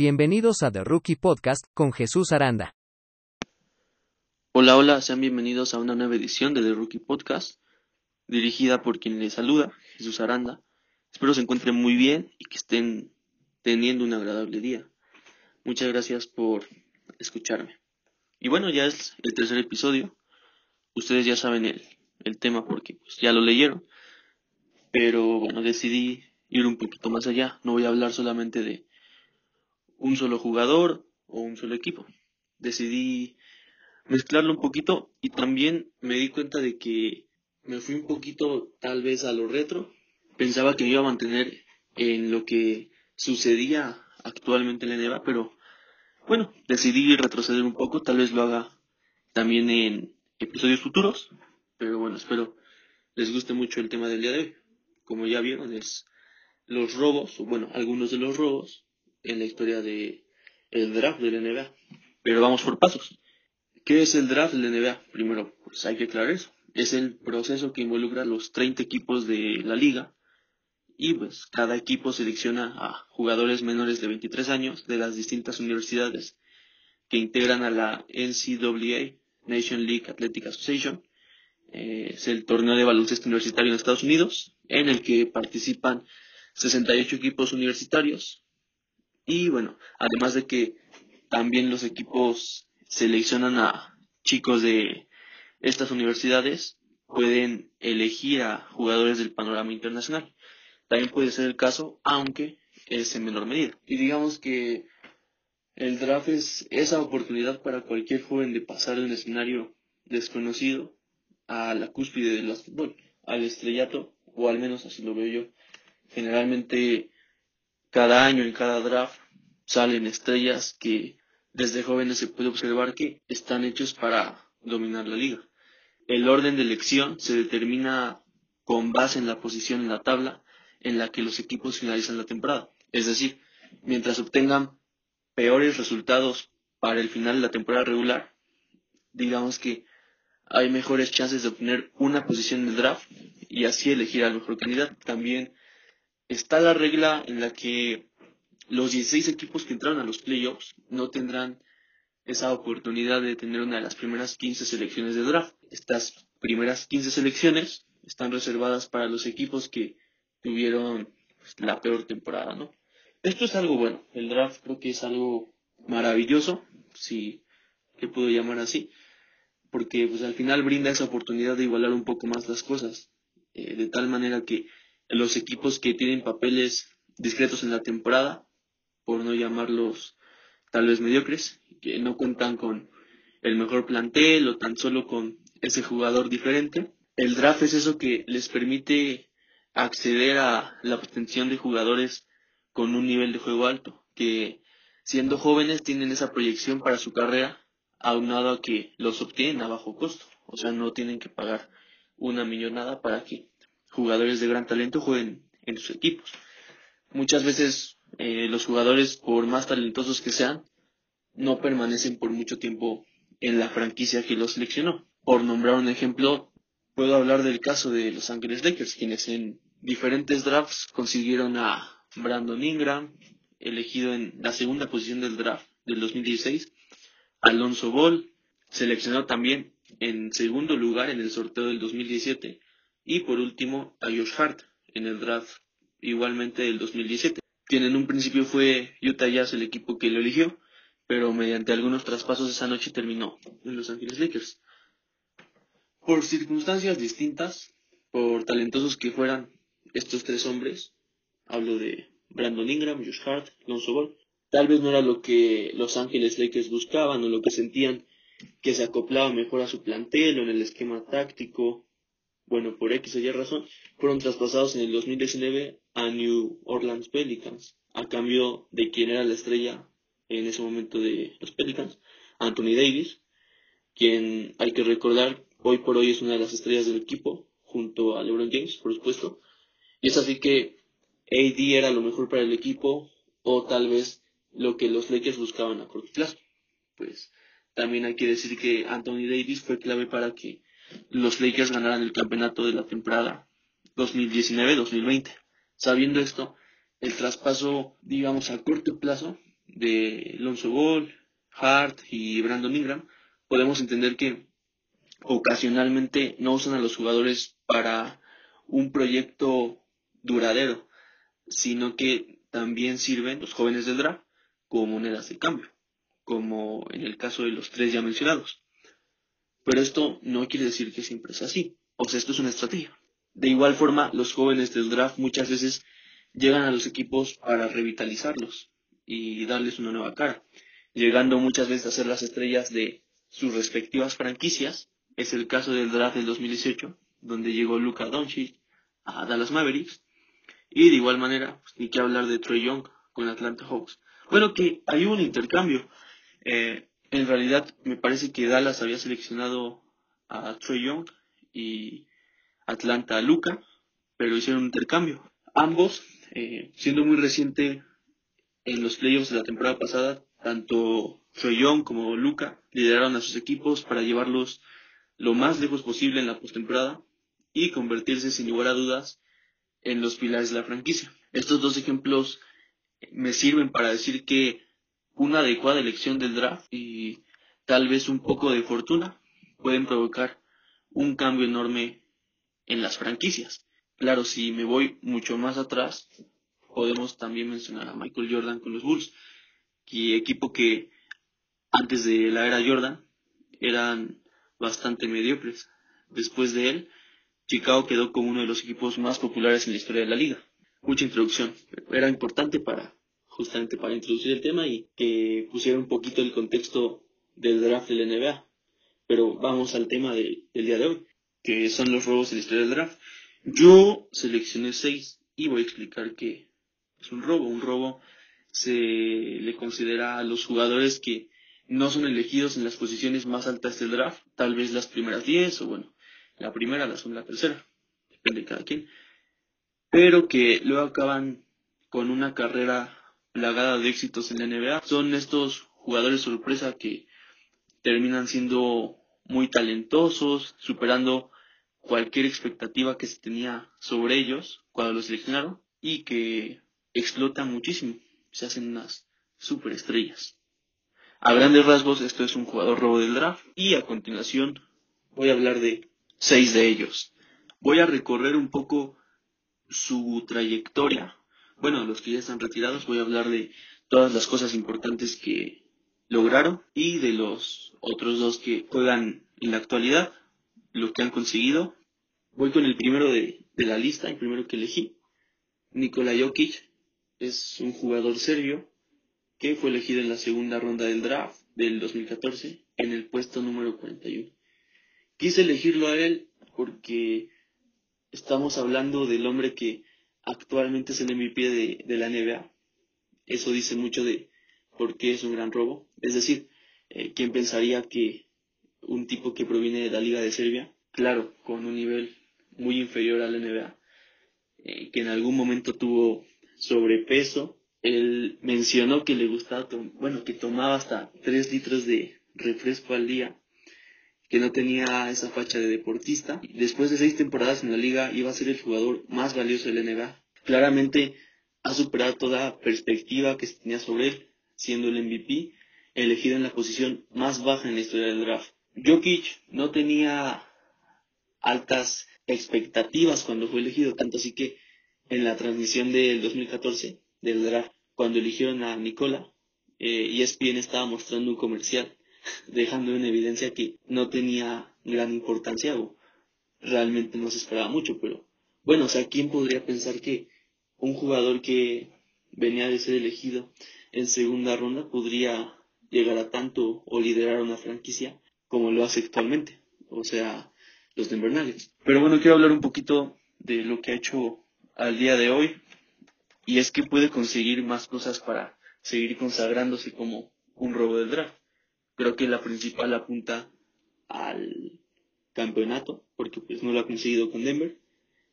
Bienvenidos a The Rookie Podcast con Jesús Aranda. Hola, hola, sean bienvenidos a una nueva edición de The Rookie Podcast, dirigida por quien les saluda, Jesús Aranda. Espero se encuentren muy bien y que estén teniendo un agradable día. Muchas gracias por escucharme. Y bueno, ya es el tercer episodio. Ustedes ya saben el, el tema porque pues, ya lo leyeron. Pero bueno, decidí ir un poquito más allá. No voy a hablar solamente de un solo jugador o un solo equipo. Decidí mezclarlo un poquito y también me di cuenta de que me fui un poquito tal vez a lo retro. Pensaba que me iba a mantener en lo que sucedía actualmente en la NBA, pero bueno, decidí retroceder un poco, tal vez lo haga también en episodios futuros, pero bueno, espero les guste mucho el tema del día de hoy. Como ya vieron, es los robos, o bueno, algunos de los robos en la historia de el draft de la NBA. Pero vamos por pasos. ¿Qué es el draft de la NBA? Primero, pues hay que aclarar eso. Es el proceso que involucra a los 30 equipos de la liga y pues cada equipo selecciona a jugadores menores de 23 años de las distintas universidades que integran a la NCAA, Nation League Athletic Association. Eh, es el torneo de baloncesto universitario en Estados Unidos, en el que participan 68 equipos universitarios. Y bueno, además de que también los equipos seleccionan a chicos de estas universidades, pueden elegir a jugadores del panorama internacional. También puede ser el caso, aunque es en menor medida. Y digamos que el draft es esa oportunidad para cualquier joven de pasar de un escenario desconocido a la cúspide del fútbol, al estrellato, o al menos así lo veo yo. Generalmente cada año en cada draft salen estrellas que desde jóvenes se puede observar que están hechos para dominar la liga. El orden de elección se determina con base en la posición en la tabla en la que los equipos finalizan la temporada. Es decir, mientras obtengan peores resultados para el final de la temporada regular, digamos que hay mejores chances de obtener una posición en el draft y así elegir al mejor candidato. También está la regla en la que los 16 equipos que entraron a los playoffs no tendrán esa oportunidad de tener una de las primeras 15 selecciones de draft. Estas primeras 15 selecciones están reservadas para los equipos que tuvieron pues, la peor temporada, ¿no? Esto es algo bueno, el draft creo que es algo maravilloso, si le puedo llamar así, porque pues al final brinda esa oportunidad de igualar un poco más las cosas, eh, de tal manera que los equipos que tienen papeles discretos en la temporada, por no llamarlos tal vez mediocres, que no cuentan con el mejor plantel o tan solo con ese jugador diferente, el draft es eso que les permite acceder a la obtención de jugadores con un nivel de juego alto, que siendo jóvenes tienen esa proyección para su carrera, aunado a que los obtienen a bajo costo, o sea, no tienen que pagar una millonada para que jugadores de gran talento jueguen en sus equipos. Muchas veces eh, los jugadores, por más talentosos que sean, no permanecen por mucho tiempo en la franquicia que los seleccionó. Por nombrar un ejemplo, puedo hablar del caso de Los Ángeles Lakers, quienes en diferentes drafts consiguieron a Brandon Ingram, elegido en la segunda posición del draft del 2016, Alonso Ball, seleccionado también en segundo lugar en el sorteo del 2017, y por último a Josh Hart en el draft igualmente del 2017, quien en un principio fue Utah Jazz el equipo que lo eligió, pero mediante algunos traspasos esa noche terminó en Los Ángeles Lakers. Por circunstancias distintas, por talentosos que fueran estos tres hombres, hablo de Brandon Ingram, Josh Hart, Lonzo Ball, tal vez no era lo que Los Ángeles Lakers buscaban o lo que sentían que se acoplaba mejor a su plantel o en el esquema táctico, bueno, por X o Y razón, fueron traspasados en el 2019 a New Orleans Pelicans, a cambio de quien era la estrella en ese momento de los Pelicans, Anthony Davis, quien hay que recordar hoy por hoy es una de las estrellas del equipo, junto a LeBron James, por supuesto. Y es así que AD era lo mejor para el equipo, o tal vez lo que los Lakers buscaban a corto plazo. Pues también hay que decir que Anthony Davis fue clave para que los Lakers ganaran el campeonato de la temporada 2019-2020. Sabiendo esto, el traspaso, digamos, a corto plazo de Lonzo Ball, Hart y Brandon Ingram, podemos entender que ocasionalmente no usan a los jugadores para un proyecto duradero, sino que también sirven los jóvenes del draft como monedas de cambio, como en el caso de los tres ya mencionados. Pero esto no quiere decir que siempre es así, o sea, esto es una estrategia. De igual forma, los jóvenes del draft muchas veces llegan a los equipos para revitalizarlos y darles una nueva cara, llegando muchas veces a ser las estrellas de sus respectivas franquicias. Es el caso del draft del 2018, donde llegó Luka Doncic a Dallas Mavericks, y de igual manera, pues, ni que hablar de Troy Young con Atlanta Hawks. Bueno, que hay un intercambio. Eh, en realidad, me parece que Dallas había seleccionado a Troy Young y Atlanta a Luca, pero hicieron un intercambio. Ambos, eh, siendo muy reciente en los playoffs de la temporada pasada, tanto Troy Young como Luca lideraron a sus equipos para llevarlos lo más lejos posible en la postemporada y convertirse sin lugar a dudas en los pilares de la franquicia. Estos dos ejemplos me sirven para decir que una adecuada elección del draft y tal vez un poco de fortuna pueden provocar un cambio enorme en las franquicias. Claro, si me voy mucho más atrás, podemos también mencionar a Michael Jordan con los Bulls, que equipo que antes de la era Jordan eran bastante mediocres. Después de él, Chicago quedó como uno de los equipos más populares en la historia de la liga. Mucha introducción, era importante para justamente para introducir el tema y que pusiera un poquito el contexto del draft de la NBA. Pero vamos al tema del día de hoy, que son los robos en la historia del draft. Yo seleccioné seis y voy a explicar que es un robo. Un robo se le considera a los jugadores que no son elegidos en las posiciones más altas del draft, tal vez las primeras diez o bueno, la primera, la segunda, la tercera, depende de cada quien, pero que luego acaban con una carrera plagada de éxitos en la NBA. Son estos jugadores sorpresa que terminan siendo muy talentosos, superando cualquier expectativa que se tenía sobre ellos cuando los seleccionaron y que explotan muchísimo, se hacen unas superestrellas. A grandes rasgos, esto es un jugador robo del draft y a continuación voy a hablar de seis de ellos. Voy a recorrer un poco su trayectoria. Bueno, los que ya están retirados, voy a hablar de todas las cosas importantes que lograron y de los otros dos que juegan en la actualidad, lo que han conseguido. Voy con el primero de, la lista, el primero que elegí. Nikola Jokic es un jugador serbio que fue elegido en la segunda ronda del draft del 2014 en el puesto número 41. Quise elegirlo a él porque estamos hablando del hombre que actualmente es el MVP de, la NBA. Eso dice mucho de por qué es un gran robo. Es decir, eh, ¿quién pensaría que un tipo que proviene de la Liga de Serbia, claro, con un nivel muy inferior a la NBA, eh, que en algún momento tuvo sobrepeso, él mencionó que le gustaba, bueno, que tomaba hasta 3 litros de refresco al día que no tenía esa facha de deportista. Después de seis temporadas en la liga iba a ser el jugador más valioso del NBA. Claramente ha superado toda perspectiva que se tenía sobre él, siendo el MVP elegido en la posición más baja en la historia del draft. Jokic no tenía altas expectativas cuando fue elegido, tanto así que en la transmisión del 2014 del draft, cuando eligieron a Nicola, eh, ESPN estaba mostrando un comercial dejando en evidencia que no tenía gran importancia o realmente no se esperaba mucho, pero bueno, o sea, ¿quién podría pensar que un jugador que venía de ser elegido en segunda ronda podría llegar a tanto o liderar una franquicia como lo hace actualmente? O sea, los Denver Nuggets. Pero bueno, quiero hablar un poquito de lo que ha hecho al día de hoy y es que puede conseguir más cosas para seguir consagrándose como un robo del draft. Creo que la principal apunta al campeonato, porque pues no lo ha conseguido con Denver.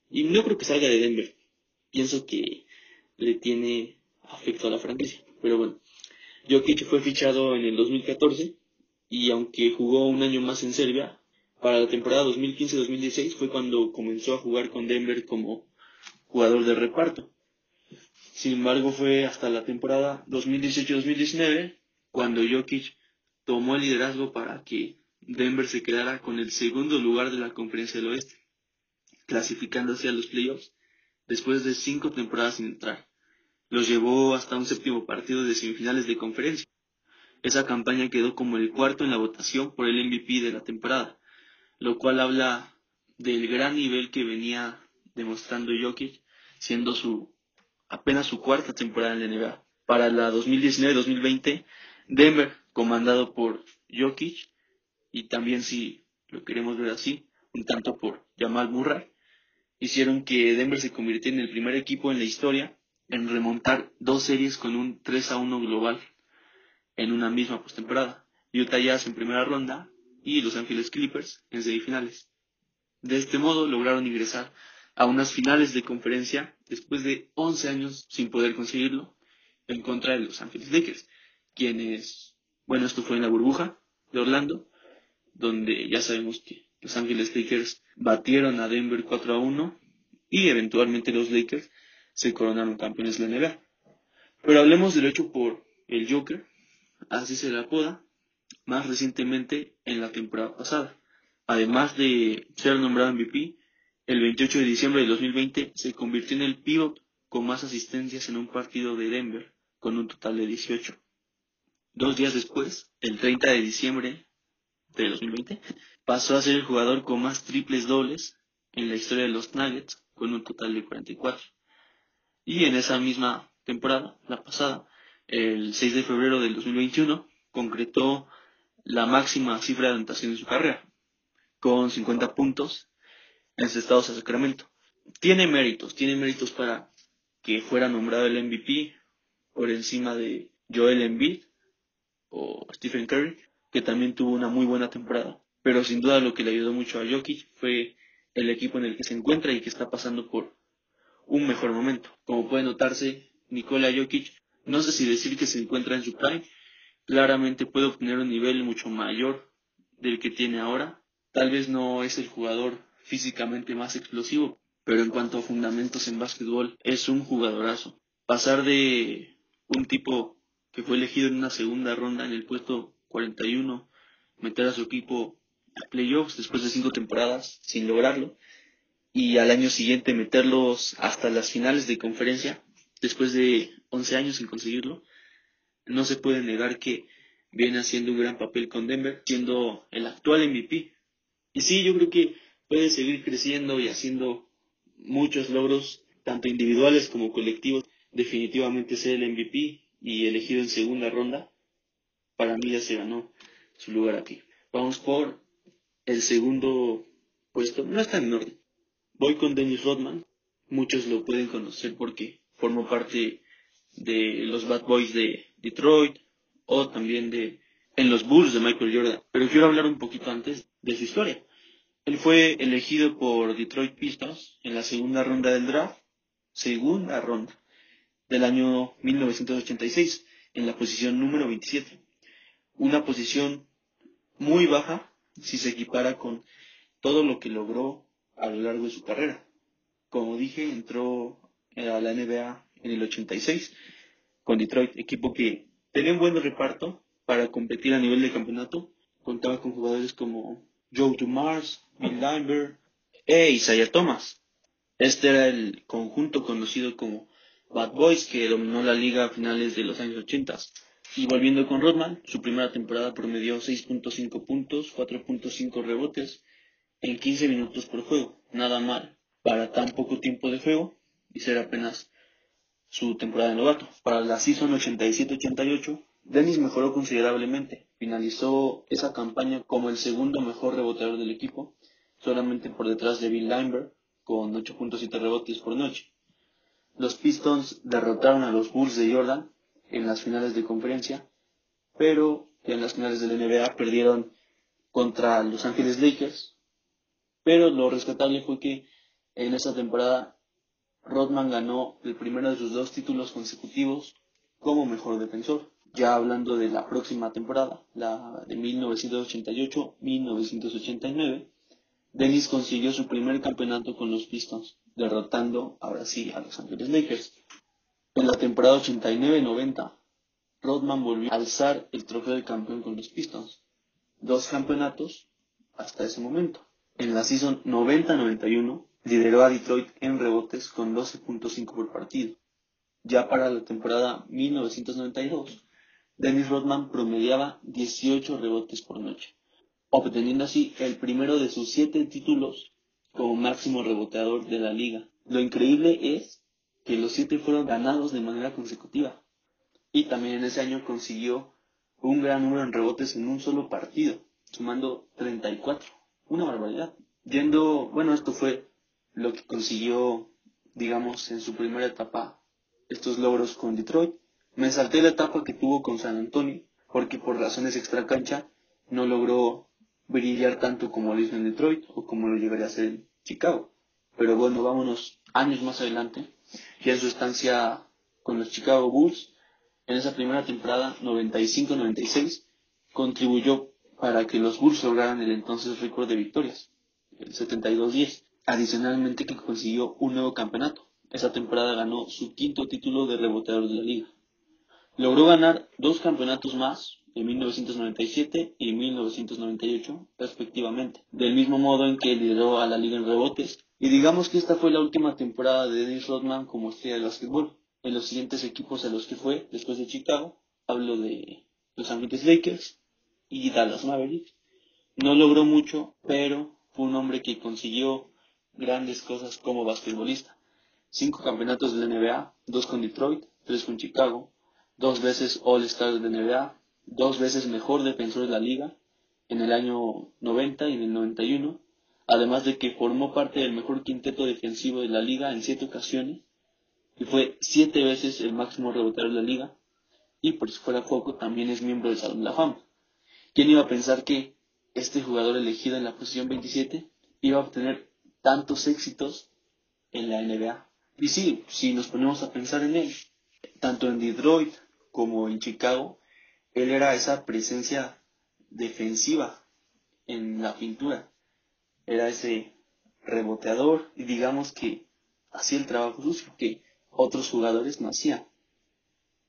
Y no creo que salga de Denver. Pienso que le tiene afecto a la franquicia. Pero bueno, Jokic fue fichado en el 2014 y aunque jugó un año más en Serbia, para la temporada 2015-2016 fue cuando comenzó a jugar con Denver como jugador de reparto. Sin embargo, fue hasta la temporada 2018-2019 cuando Jokic tomó el liderazgo para que Denver se quedara con el segundo lugar de la Conferencia del Oeste, clasificándose a los playoffs después de cinco temporadas sin entrar. Los llevó hasta un séptimo partido de semifinales de conferencia. Esa campaña quedó como el cuarto en la votación por el MVP de la temporada, lo cual habla del gran nivel que venía demostrando Jokic, siendo su apenas su cuarta temporada en la NBA. Para la 2019-2020, Denver, comandado por Jokic, y también si lo queremos ver así, un tanto por Jamal Murray, hicieron que Denver se convirtiera en el primer equipo en la historia en remontar dos series con un 3 a 1 global en una misma postemporada. Utah Jazz en primera ronda y Los Angeles Clippers en semifinales. De este modo lograron ingresar a unas finales de conferencia después de 11 años sin poder conseguirlo en contra de Los Angeles Lakers, quienes, bueno, esto fue en la burbuja de Orlando, donde ya sabemos que Los Angeles Lakers batieron a Denver 4 a 1 y eventualmente los Lakers se coronaron campeones de la NBA. Pero hablemos del hecho por el Joker, así se le apoda, más recientemente en la temporada pasada. Además de ser nombrado MVP, el 28 de diciembre de 2020 se convirtió en el pivot con más asistencias en un partido de Denver, con un total de 18. Dos días después, el 30 de diciembre de 2020, pasó a ser el jugador con más triples dobles en la historia de los Nuggets, con un total de 44. Y en esa misma temporada, la pasada, el 6 de febrero del 2021, concretó la máxima cifra de anotación de su carrera, con 50 puntos encestados a Sacramento. Tiene méritos, tiene méritos para que fuera nombrado el MVP por encima de Joel Embiid o Stephen Curry, que también tuvo una muy buena temporada. Pero sin duda lo que le ayudó mucho a Jokic fue el equipo en el que se encuentra y que está pasando por un mejor momento. Como puede notarse, Nikola Jokic, no sé si decir que se encuentra en su prime, claramente puede obtener un nivel mucho mayor del que tiene ahora. Tal vez no es el jugador físicamente más explosivo, pero en cuanto a fundamentos en básquetbol es un jugadorazo. Pasar de un tipo que fue elegido en una segunda ronda en el puesto 41, meter a su equipo playoffs después de cinco temporadas sin lograrlo, y al año siguiente meterlos hasta las finales de conferencia, después de 11 años sin conseguirlo, no se puede negar que viene haciendo un gran papel con Denver, siendo el actual MVP. Y sí, yo creo que puede seguir creciendo y haciendo muchos logros, tanto individuales como colectivos. Definitivamente ser el MVP y elegido en segunda ronda, para mí ya se ganó su lugar aquí. Vamos por el segundo puesto, no está en orden. Voy con Dennis Rodman, muchos lo pueden conocer porque formó parte de los Bad Boys de Detroit o también de en los Bulls de Michael Jordan. Pero quiero hablar un poquito antes de su historia. Él fue elegido por Detroit Pistons en la segunda ronda del draft, segunda ronda del año 1986, en la posición número 27. Una posición muy baja si se equipara con todo lo que logró a lo largo de su carrera. Como dije, entró a la NBA en el 86 con Detroit, equipo que tenía un buen reparto para competir a nivel de campeonato. Contaba con jugadores como Joe Dumars, Bill Lambert e Isaiah Thomas. Este era el conjunto conocido como Bad Boys que dominó la liga a finales de los años 80. Y volviendo con Rodman, su primera temporada promedió 6.5 puntos, 4.5 rebotes en 15 minutos por juego. Nada mal para tan poco tiempo de juego y ser apenas su temporada de novato. Para la season 87-88, Dennis mejoró considerablemente. Finalizó esa campaña como el segundo mejor reboteador del equipo, solamente por detrás de Bill Lambert, con 8.7 rebotes por noche. Los Pistons derrotaron a los Bulls de Jordan en las finales de conferencia, pero en las finales de la NBA perdieron contra Los Ángeles Lakers. Pero lo rescatable fue que en esa temporada Rodman ganó el primero de sus dos títulos consecutivos como mejor defensor. Ya hablando de la próxima temporada, la de 1988-1989, Dennis consiguió su primer campeonato con los Pistons, derrotando ahora sí a Los Ángeles Lakers. En la temporada 89-90, Rodman volvió a alzar el trofeo de campeón con los Pistons. Dos campeonatos hasta ese momento. En la season 90-91, lideró a Detroit en rebotes con 12.5 por partido. Ya para la temporada 1992, Dennis Rodman promediaba 18 rebotes por noche, obteniendo así el primero de sus siete títulos como máximo reboteador de la liga. Lo increíble es que los siete fueron ganados de manera consecutiva. Y también en ese año consiguió un gran número en rebotes en un solo partido, sumando 34. Una barbaridad. Yendo, bueno, esto fue lo que consiguió, digamos, en su primera etapa estos logros con Detroit. Me salté la etapa que tuvo con San Antonio, porque por razones extracancha no logró brillar tanto como lo hizo en Detroit o como lo llegaría a hacer en Chicago. Pero bueno, vámonos años más adelante, ya en su estancia con los Chicago Bulls, en esa primera temporada 95-96, contribuyó para que los Bulls lograran el entonces récord de victorias, el 72-10. Adicionalmente que consiguió un nuevo campeonato. Esa temporada ganó su quinto título de reboteador de la liga. Logró ganar dos campeonatos más en 1997 y 1998 respectivamente, del mismo modo en que lideró a la liga en rebotes. Y digamos que esta fue la última temporada de Dennis Rodman como estrella del básquetbol. En los siguientes equipos a los que fue después de Chicago, hablo de Los Ángeles Lakers y Dallas Mavericks, no logró mucho, pero fue un hombre que consiguió grandes cosas como basquetbolista. Cinco campeonatos de la NBA, dos con Detroit, tres con Chicago, dos veces All-Star de la NBA, dos veces mejor defensor de la liga en el año 90 y en el 91, además de que formó parte del mejor quinteto defensivo de la liga en siete ocasiones y fue siete veces el máximo reboteador de la liga y por si fuera poco también es miembro del Salón de la Fama. ¿Quién iba a pensar que este jugador elegido en la posición 27 iba a obtener tantos éxitos en la NBA. Y sí, si nos ponemos a pensar en él, tanto en Detroit como en Chicago, él era esa presencia defensiva en la pintura. Era ese reboteador y digamos que hacía el trabajo sucio que otros jugadores no hacían.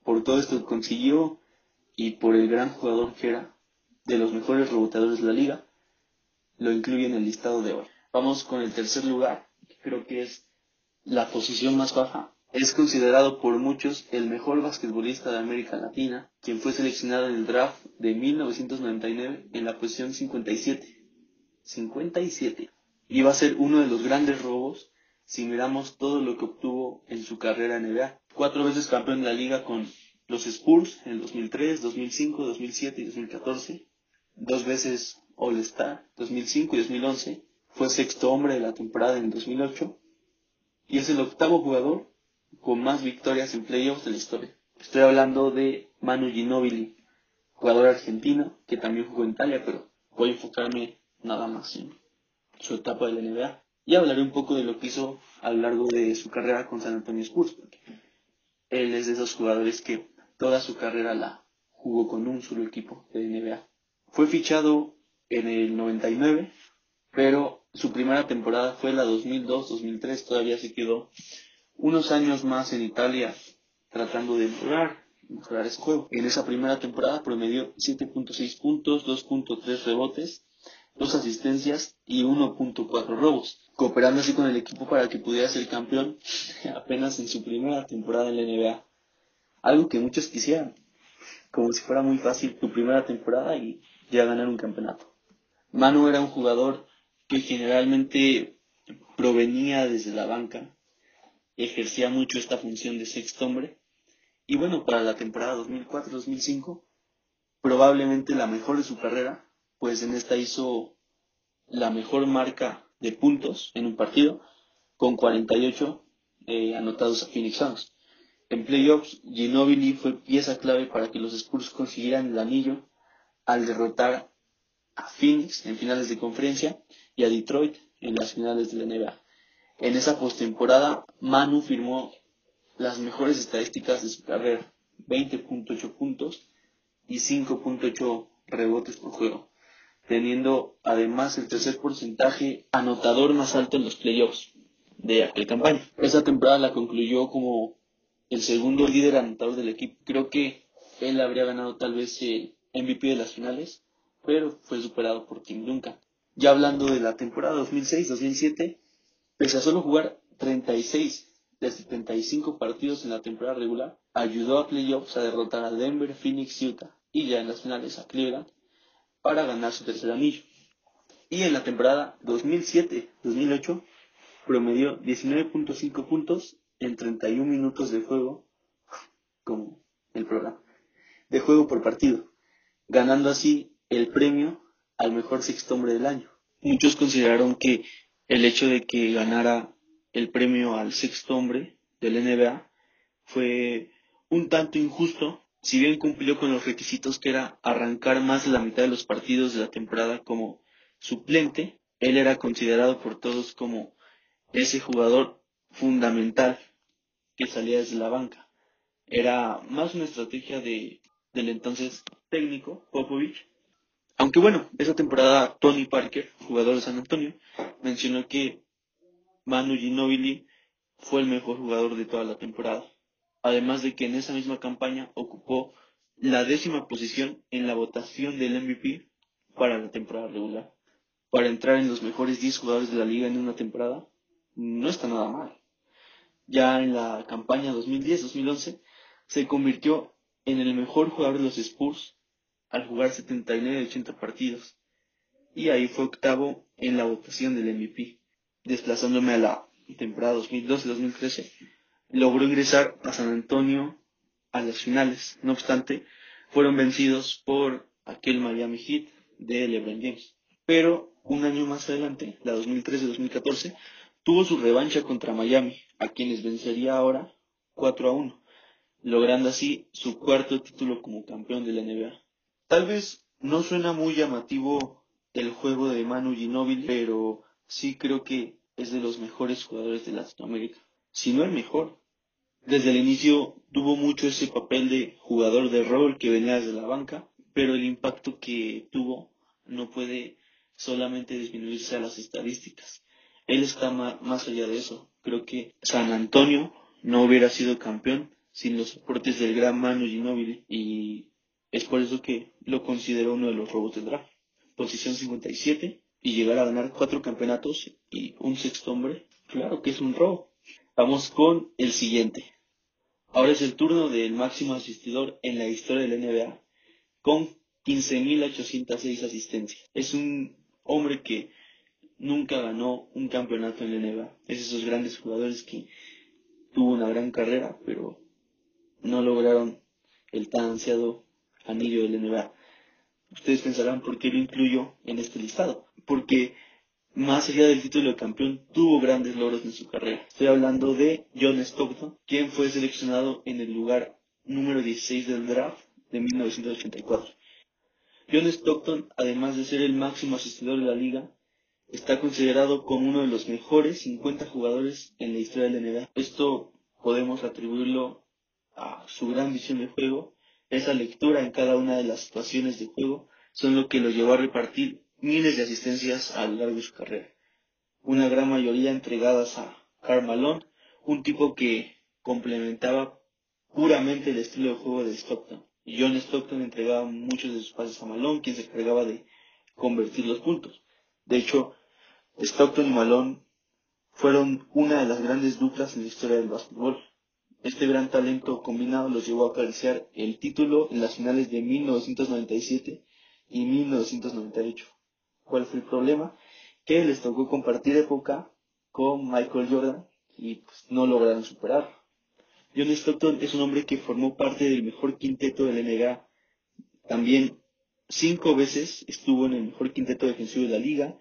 Por todo esto consiguió y por el gran jugador que era de los mejores reboteadores de la liga, lo incluye en el listado de hoy. Vamos con el tercer lugar, que creo que es la posición más baja. Es considerado por muchos el mejor basquetbolista de América Latina, quien fue seleccionado en el draft de 1999 en la posición 57. 57. Y va a ser uno de los grandes robos si miramos todo lo que obtuvo en su carrera en NBA. Cuatro veces campeón de la liga con los Spurs en el 2003, 2005, 2007 y 2014. Dos veces All-Star 2005 y 2011 fue sexto hombre de la temporada en 2008 y es el octavo jugador con más victorias en playoffs de la historia. Estoy hablando de Manu Ginobili, jugador argentino que también jugó en Italia, pero voy a enfocarme nada más en su etapa de la NBA y hablaré un poco de lo que hizo a lo largo de su carrera con San Antonio Spurs, porque él es de esos jugadores que toda su carrera la jugó con un solo equipo de NBA. Fue fichado en el 99 pero su primera temporada fue la 2002-2003, todavía se quedó unos años más en Italia tratando de mejorar, mejorar ese juego. En esa primera temporada promedió 7.6 puntos, 2.3 rebotes, 2 asistencias y 1.4 robos, cooperando así con el equipo para que pudiera ser campeón apenas en su primera temporada en la NBA. Algo que muchos quisieran, como si fuera muy fácil tu primera temporada y ya ganar un campeonato. Manu era un jugador que generalmente provenía desde la banca, ejercía mucho esta función de sexto hombre. Y bueno, para la temporada 2004-2005, probablemente la mejor de su carrera, pues en esta hizo la mejor marca de puntos en un partido, con 48 eh, anotados a Phoenix Suns. En playoffs, Ginobili fue pieza clave para que los Spurs consiguieran el anillo al derrotar a Phoenix en finales de conferencia y a Detroit en las finales de la NBA. En esa postemporada, Manu firmó las mejores estadísticas de su carrera, 20.8 puntos y 5.8 rebotes por juego, teniendo además el tercer porcentaje anotador más alto en los playoffs de aquella campaña. Esa temporada la concluyó como el segundo líder anotador del equipo. Creo que él habría ganado tal vez el MVP de las finales, pero fue superado por Tim Duncan. Ya hablando de la temporada 2006-2007, pese a solo jugar 36 de 75 partidos en la temporada regular, ayudó a playoffs a derrotar a Denver, Phoenix, Utah y ya en las finales a Cleveland para ganar su tercer anillo. Y en la temporada 2007-2008 promedió 19.5 puntos en 31 minutos de juego, como el programa, de juego por partido, ganando así el premio al mejor sexto hombre del año. Muchos consideraron que el hecho de que ganara el premio al sexto hombre del NBA fue un tanto injusto, si bien cumplió con los requisitos que era arrancar más de la mitad de los partidos de la temporada como suplente, él era considerado por todos como ese jugador fundamental que salía desde la banca. Era más una estrategia de, del entonces técnico Popovich. Aunque bueno, esa temporada Tony Parker, jugador de San Antonio, mencionó que Manu Ginobili fue el mejor jugador de toda la temporada. Además de que en esa misma campaña ocupó la décima posición en la votación del MVP para la temporada regular. Para entrar en los mejores 10 jugadores de la liga en una temporada, no está nada mal ya en la campaña 2010-2011, se convirtió en el mejor jugador de los Spurs al jugar 79 de 80 partidos. Y ahí fue octavo en la votación del MVP. Desplazándome a la temporada 2012-2013, logró ingresar a San Antonio a las finales. No obstante, fueron vencidos por aquel Miami Heat de LeBron James. Pero un año más adelante, la 2013-2014, tuvo su revancha contra Miami, a quienes vencería ahora 4 a 1, logrando así su cuarto título como campeón de la NBA. Tal vez no suena muy llamativo el juego de Manu Ginóbili, pero sí creo que es de los mejores jugadores de Latinoamérica, si no el mejor. Desde el inicio tuvo mucho ese papel de jugador de rol que venía desde la banca, pero el impacto que tuvo no puede solamente disminuirse a las estadísticas él está más allá de eso. Creo que San Antonio no hubiera sido campeón sin los aportes del gran Manu Ginóbili y es por eso que lo considero uno de los robos del draft. Posición 57 y llegar a ganar cuatro campeonatos y un sexto hombre, claro que es un robo. Vamos con el siguiente. Ahora es el turno del máximo asistidor en la historia del NBA con 15.806 asistencias. Es un hombre que nunca ganó un campeonato en la NBA. Es esos grandes jugadores que tuvo una gran carrera, pero no lograron el tan ansiado anillo del NBA. Ustedes pensarán por qué lo incluyo en este listado. Porque más allá del título de campeón, tuvo grandes logros en su carrera. Estoy hablando de John Stockton, quien fue seleccionado en el lugar número 16 del draft de 1984. John Stockton, además de ser el máximo asistidor de la liga, está considerado como uno de los mejores 50 jugadores en la historia de la NBA. Esto podemos atribuirlo a su gran visión de juego, esa lectura en cada una de las situaciones de juego, son lo que lo llevó a repartir miles de asistencias a lo largo de su carrera. Una gran mayoría entregadas a Karl Malone, un tipo que complementaba puramente el estilo de juego de Stockton. John Stockton entregaba muchos de sus pases a Malone, quien se encargaba de convertir los puntos. De hecho, Stockton y Malone fueron una de las grandes duplas en la historia del básquetbol. Este gran talento combinado los llevó a acariciar el título en las finales de 1997 y 1998. ¿Cuál fue el problema? Que les tocó compartir época con Michael Jordan y pues, no lograron superar. John Stockton es un hombre que formó parte del mejor quinteto de la NBA. También cinco veces estuvo en el mejor quinteto defensivo de la liga,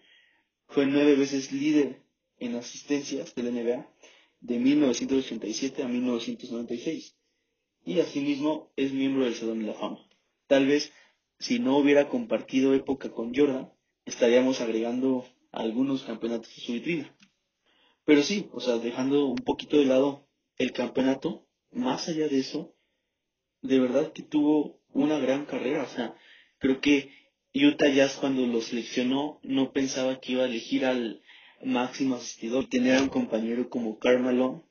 fue nueve veces líder en asistencias de la NBA de 1987 a 1996 y asimismo es miembro del Salón de la Fama. Tal vez si no hubiera compartido época con Jordan, estaríamos agregando algunos campeonatos a su vitrina. Pero sí, o sea, dejando un poquito de lado el campeonato, más allá de eso, de verdad que tuvo una gran carrera. O sea, Creo que Utah Jazz cuando lo seleccionó no pensaba que iba a elegir al máximo asistidor, tener a un compañero como Carmelo.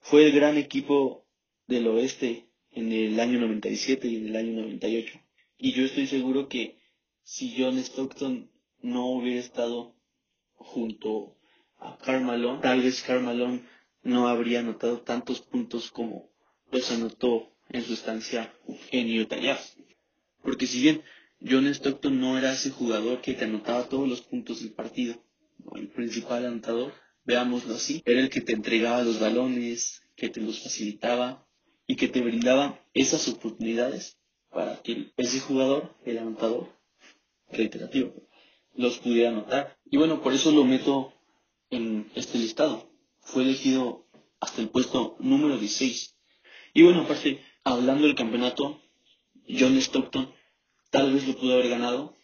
Fue el gran equipo del oeste en el año 97 y en el año 98. Y yo estoy seguro que si John Stockton no hubiera estado junto a Carmelo, tal vez Carmelo no habría anotado tantos puntos como los anotó en su estancia en Utah. Porque si bien John Stockton no era ese jugador que te anotaba todos los puntos del partido, el principal anotador, veámoslo así, era el que te entregaba los balones, que te los facilitaba y que te brindaba esas oportunidades para que ese jugador, el anotador, reiterativo, los pudiera anotar. Y bueno, por eso lo meto en este listado. Fue elegido hasta el puesto número 16. Y bueno, aparte, hablando del campeonato, John Stockton tal vez lo pudo haber ganado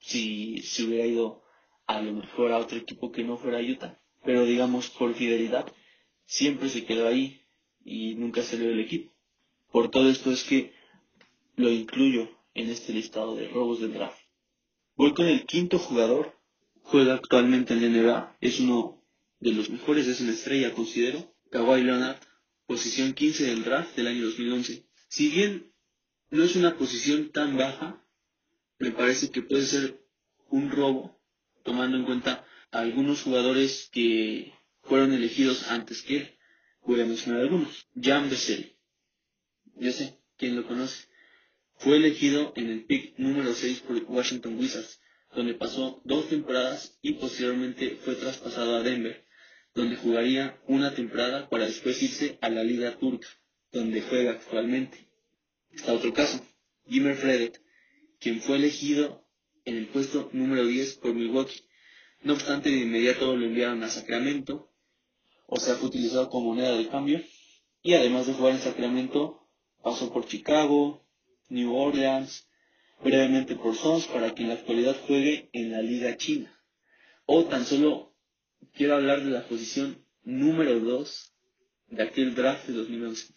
si se hubiera ido a lo mejor a otro equipo que no fuera Utah. Pero digamos, por fidelidad, siempre se quedó ahí y nunca salió del equipo. Por todo esto es que lo incluyo en este listado de robos del draft. Voy con el quinto jugador. Juega actualmente en la NBA. Es uno de los mejores, es una estrella, considero. Kawhi Leonard, posición 15 del draft del año 2011. Si bien no es una posición tan baja, me parece que puede ser un robo, tomando en cuenta a algunos jugadores que fueron elegidos antes que él. Voy a mencionar algunos. Jan Bessel. Yo sé, ¿quién lo conoce? Fue elegido en el pick número 6 por Washington Wizards, donde pasó dos temporadas y posteriormente fue traspasado a Denver, donde jugaría una temporada para después irse a la Liga Turca, donde juega actualmente. Está otro caso, Jimmer Fredette, quien fue elegido en el puesto número 10 por Milwaukee. No obstante, de inmediato lo enviaron a Sacramento, o sea, fue utilizado como moneda de cambio, y además de jugar en Sacramento, pasó por Chicago, New Orleans, brevemente por Sons, para que en la actualidad juegue en la Liga China. O tan solo quiero hablar de la posición número 2 de aquel draft de 2011.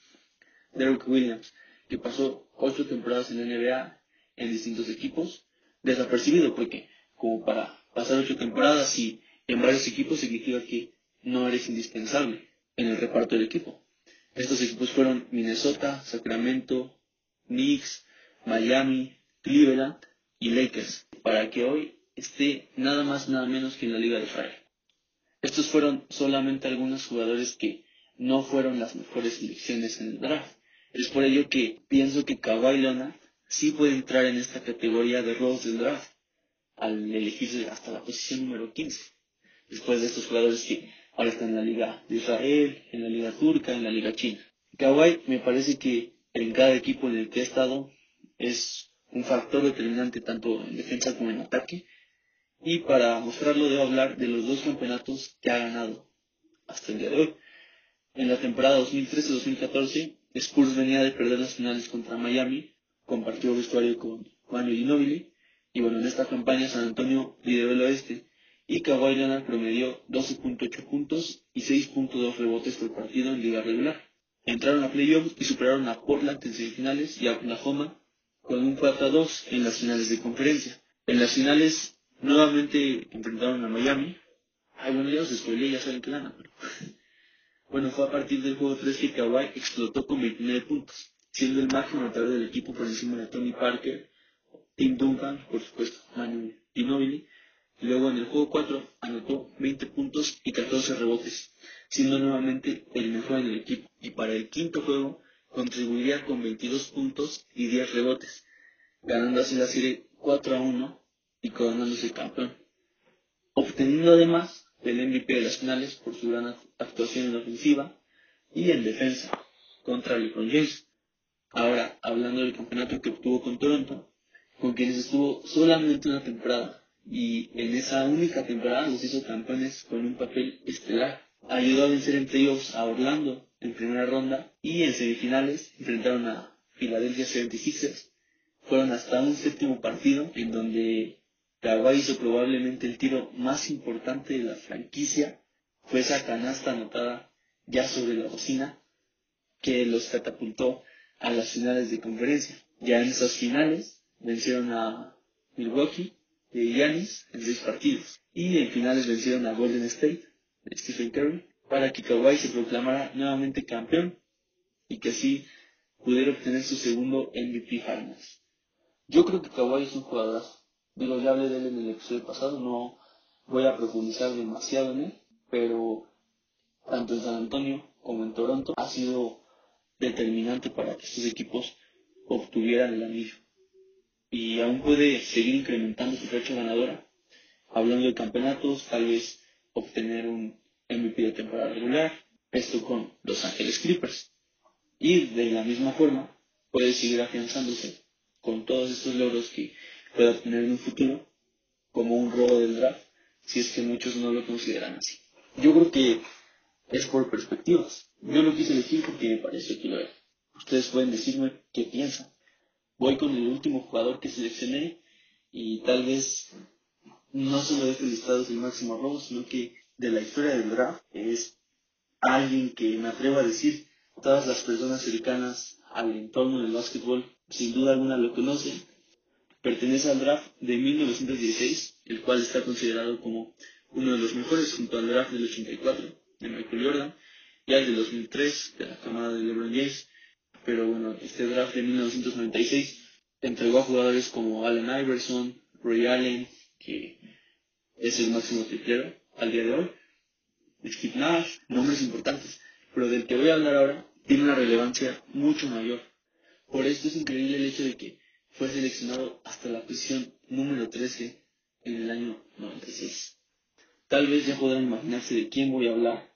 Derek Williams, que pasó ocho temporadas en la NBA en distintos equipos, desapercibido porque como para pasar ocho temporadas y en varios equipos significa que no eres indispensable en el reparto del equipo. Estos equipos fueron Minnesota, Sacramento, Knicks, Miami, Cleveland y Lakers, para que hoy esté nada más nada menos que en la Liga de Israel. Estos fueron solamente algunos jugadores que no fueron las mejores selecciones en el draft. Es por ello que pienso que Kawhi Leonard sí puede entrar en esta categoría de robos del draft al elegirse hasta la posición número 15. Después de estos jugadores que ahora están en la Liga de Israel, en la Liga Turca, en la Liga China. Kawhi me parece que en cada equipo en el que ha estado es un factor determinante tanto en defensa como en ataque. Y para mostrarlo debo hablar de los dos campeonatos que ha ganado hasta el día de hoy. En la temporada 2013-2014, Spurs venía de perder las finales contra Miami, compartió vestuario con Manu Ginobili, y bueno, en esta campaña San Antonio lideró el oeste, y Kawhi Leonard promedió 12.8 puntos y 6.2 rebotes por partido en liga regular. Entraron a playoffs y superaron a Portland en semifinales y a Oklahoma con un 4-2 en las finales de conferencia. En las finales nuevamente enfrentaron a Miami. Ay, bueno, ya los spoilé, ya saben que gana, pero... bueno, fue a partir del juego 3 que Kawhi explotó con 29 puntos, siendo el máximo anotador del equipo por encima de Tony Parker, Tim Duncan, por supuesto, Manu Ginobili. Luego en el juego 4 anotó 20 puntos y 14 rebotes siendo nuevamente el mejor en el equipo. Y para el quinto juego contribuiría con 22 puntos y 10 rebotes, ganando así la serie 4 a 1 y coronándose campeón. Obteniendo además el MVP de las finales por su gran actuación en ofensiva y en defensa contra LeBron James. Ahora, hablando del campeonato que obtuvo con Toronto, con quienes estuvo solamente una temporada, y en esa única temporada los hizo campeones con un papel estelar ayudó a vencer en playoffs a Orlando en primera ronda y en semifinales enfrentaron a Philadelphia 76ers. Fueron hasta un séptimo partido en donde Kawhi hizo probablemente el tiro más importante de la franquicia. Fue esa canasta anotada ya sobre la bocina que los catapultó a las finales de conferencia. Ya en esas finales vencieron a Milwaukee de Giannis en seis partidos y en finales vencieron a Golden State Stephen Curry para que Kawhi se proclamara nuevamente campeón y que así pudiera obtener su segundo MVP Finals. Yo creo que Kawhi es un jugador, digo, ya hablé de él en el episodio pasado, no voy a profundizar demasiado en él, pero tanto en San Antonio como en Toronto ha sido determinante para que estos equipos obtuvieran el anillo. Y aún puede seguir incrementando su fecha ganadora. Hablando de campeonatos, tal vez obtener un MVP de temporada regular, esto con Los Ángeles Clippers. Y de la misma forma, puede seguir afianzándose con todos estos logros que pueda obtener en un futuro, como un robo del draft, si es que muchos no lo consideran así. Yo creo que es por perspectivas. Yo lo quise elegir porque me pareció que lo era. Ustedes pueden decirme qué piensan. Voy con el último jugador que seleccioné y tal vez no solo deje listado el máximo robo, sino que de la historia del draft es alguien que me atrevo a decir todas las personas cercanas al entorno del básquetbol sin duda alguna lo conocen. Pertenece al draft de 1916, el cual está considerado como uno de los mejores junto al draft del 84 de Michael Jordan y al del 2003 de la camada de LeBron James. Pero bueno, este draft de 1996 entregó a jugadores como Allen Iverson, Ray Allen, que es el máximo triplero al día de hoy, Steve Nash, nombres importantes, pero del que voy a hablar ahora tiene una relevancia mucho mayor. Por esto es increíble el hecho de que fue seleccionado hasta la posición número 13 en el año 96. Tal vez ya podrán imaginarse de quién voy a hablar.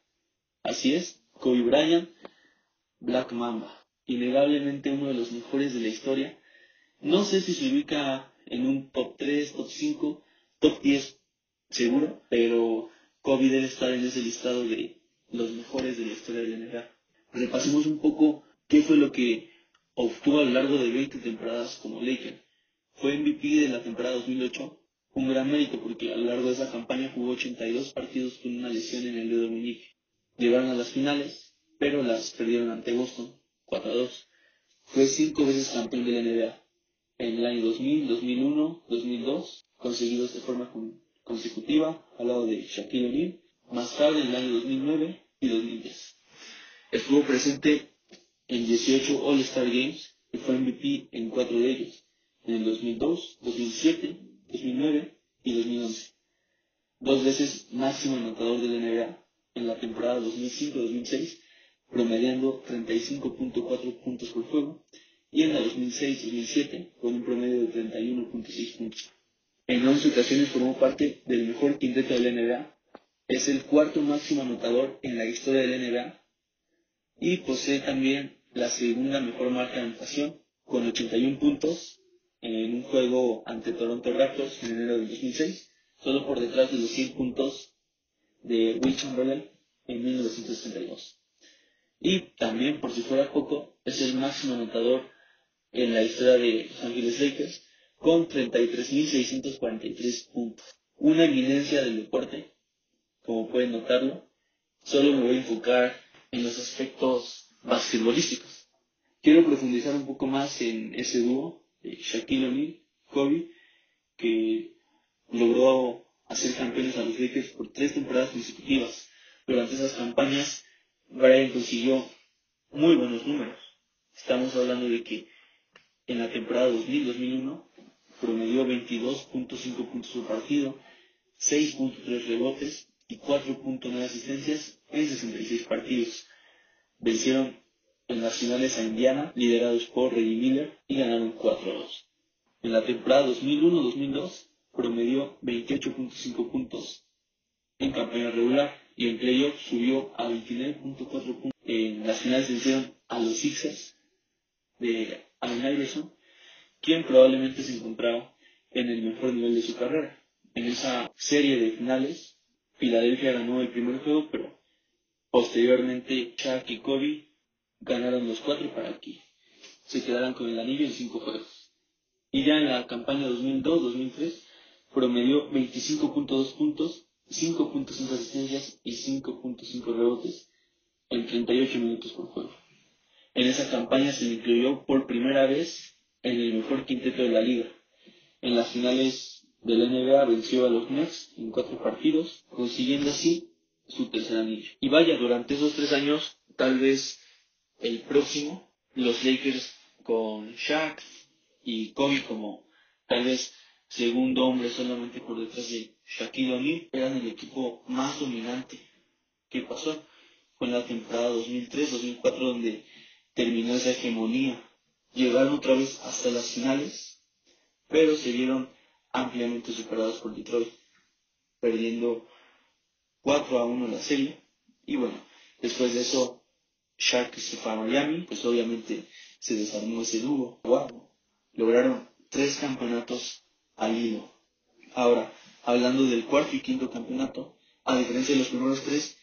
Así es, Kobe Bryant, Black Mamba, innegablemente uno de los mejores de la historia. No sé si se ubica en un top 3, top 5, top 10 seguro, pero Kobe debe estar en ese listado de los mejores de la historia de la NBA. Repasemos un poco qué fue lo que obtuvo a lo largo de 20 temporadas como Laker. Fue MVP de la temporada 2008, un gran mérito porque a lo largo de esa campaña jugó 82 partidos con una lesión en el dedo meñique. Llegaron a las finales, pero las perdieron ante Boston, 4 a 2. Fue cinco veces campeón de la NBA, en el año 2000, 2001, 2002, conseguidos de forma consecutiva al lado de Shaquille O'Neal, más tarde en el año 2009 y 2010. Estuvo presente en 18 All-Star Games y fue MVP en cuatro de ellos, en el 2002, 2007, 2009 y 2011. Dos veces máximo anotador de la NBA en la temporada 2005-2006, promediando 35.4 puntos por juego, y en la 2006-2007 con un promedio de 31.6 puntos. En 11 ocasiones formó parte del mejor quinteto de la NBA, es el cuarto máximo anotador en la historia de la NBA y posee también la segunda mejor marca de anotación con 81 puntos en un juego ante Toronto Raptors en enero de 2006, solo por detrás de los 100 puntos de Will Chamberlain en 1962. Y también, por si fuera poco, es el máximo anotador en la historia de Los Ángeles Lakers con 33.643 puntos. Una eminencia del deporte, como pueden notarlo. Solo me voy a enfocar en los aspectos basquetbolísticos. Quiero profundizar un poco más en ese dúo de Shaquille O'Neal, Kobe, que logró hacer campeones a los Lakers por tres temporadas consecutivas. Durante esas campañas, Brian consiguió muy buenos números. Estamos hablando de que en la temporada 2000-2001 promedió 22.5 puntos por partido, 6.3 rebotes y 4.9 asistencias en 66 partidos. Vencieron en las finales a Indiana, liderados por Reggie Miller, y ganaron 4-2. En la temporada 2001-2002 promedió 28.5 puntos en campaña regular y en playoff subió a 29.4 puntos. En las finales vencieron a los Sixers de Allen Iverson, quien probablemente se encontraba en el mejor nivel de su carrera. En esa serie de finales, Filadelfia ganó el primer juego, pero posteriormente Chuck y Kobe ganaron los cuatro para que se quedaran con el anillo en cinco juegos. Y ya en la campaña 2002-2003 promedió 25.2 puntos, 5.5 asistencias y 5.5 rebotes en 38 minutos por juego. En esa campaña se incluyó por primera vez en el mejor quinteto de la liga. En las finales de la NBA venció a los Nets en cuatro partidos, consiguiendo así su tercer anillo. Y vaya, durante esos tres años tal vez el próximo, los Lakers con Shaq y Kobe como tal vez segundo hombre solamente por detrás de Shaquille O'Neal, eran el equipo más dominante que pasó. Fue en la temporada 2003-2004 donde terminó esa hegemonía. Llegaron otra vez hasta las finales, pero se vieron ampliamente superados por Detroit, perdiendo 4 a 1 la serie. Y bueno, después de eso, Shaq se fue a Miami, pues obviamente se desarmó ese dúo. Lograron tres campeonatos al hilo. Ahora, hablando del cuarto y quinto campeonato, a diferencia de los primeros tres,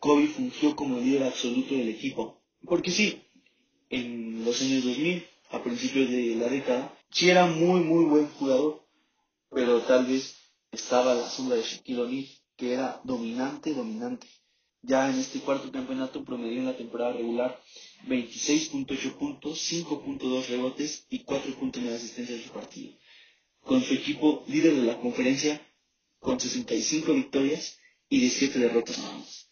Kobe fungió como líder absoluto del equipo. Porque sí, en los años 2000, a principios de la década, sí era muy, muy buen jugador, pero tal vez estaba la sombra de Shaquille O'Neal, que era dominante, dominante. Ya en este cuarto campeonato promedió en la temporada regular 26.8 puntos, 5.2 rebotes y 4.9 asistencias de su partido. Con su equipo líder de la conferencia, con 65 victorias y 17 derrotas más.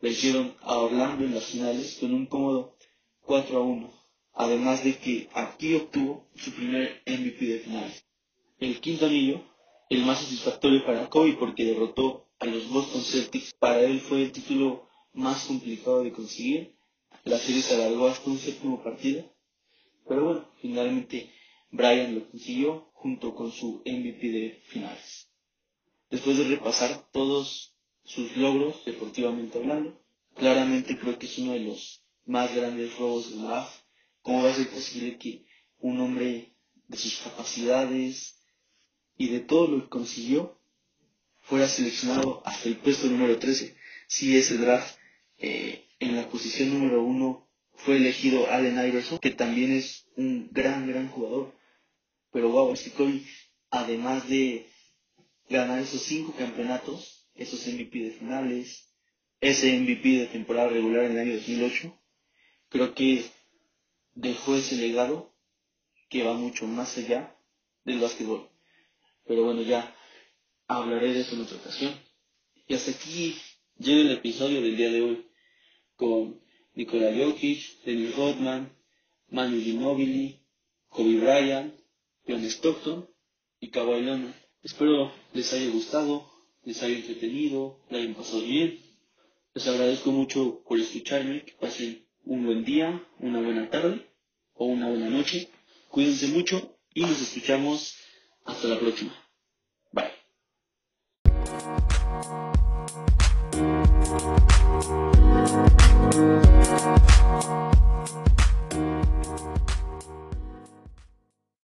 Vencieron a Orlando en las finales con un cómodo 4 a 1, además de que aquí obtuvo su primer MVP de finales. El quinto anillo, el más satisfactorio para Kobe porque derrotó a los Boston Celtics, para él fue el título más complicado de conseguir. La serie se alargó hasta un séptimo partido, pero bueno, finalmente Brian lo consiguió junto con su MVP de finales. Después de repasar todos sus logros deportivamente hablando. Claramente creo que es uno de los más grandes robos del draft. ¿Cómo va a ser posible que un hombre de sus capacidades y de todo lo que consiguió fuera seleccionado hasta el puesto número 13? Si ese draft eh, en la posición número 1 fue elegido Allen Iverson, que también es un gran, gran jugador. Pero wow, que además de ganar esos cinco campeonatos, esos MVP de finales, ese MVP de temporada regular en el año 2008, creo que dejó ese legado que va mucho más allá del básquetbol. Pero bueno, ya hablaré de eso en otra ocasión. Y hasta aquí llega el episodio del día de hoy con Nikola Jokic, Dennis Rodman, Manu Ginobili, Kobe Bryant, John Stockton y Kawhi Leonard. Espero les haya gustado, les haya entretenido, la hayan pasado bien. Les agradezco mucho por escucharme, que pasen un buen día, una buena tarde o una buena noche. Cuídense mucho y nos escuchamos hasta la próxima. Bye.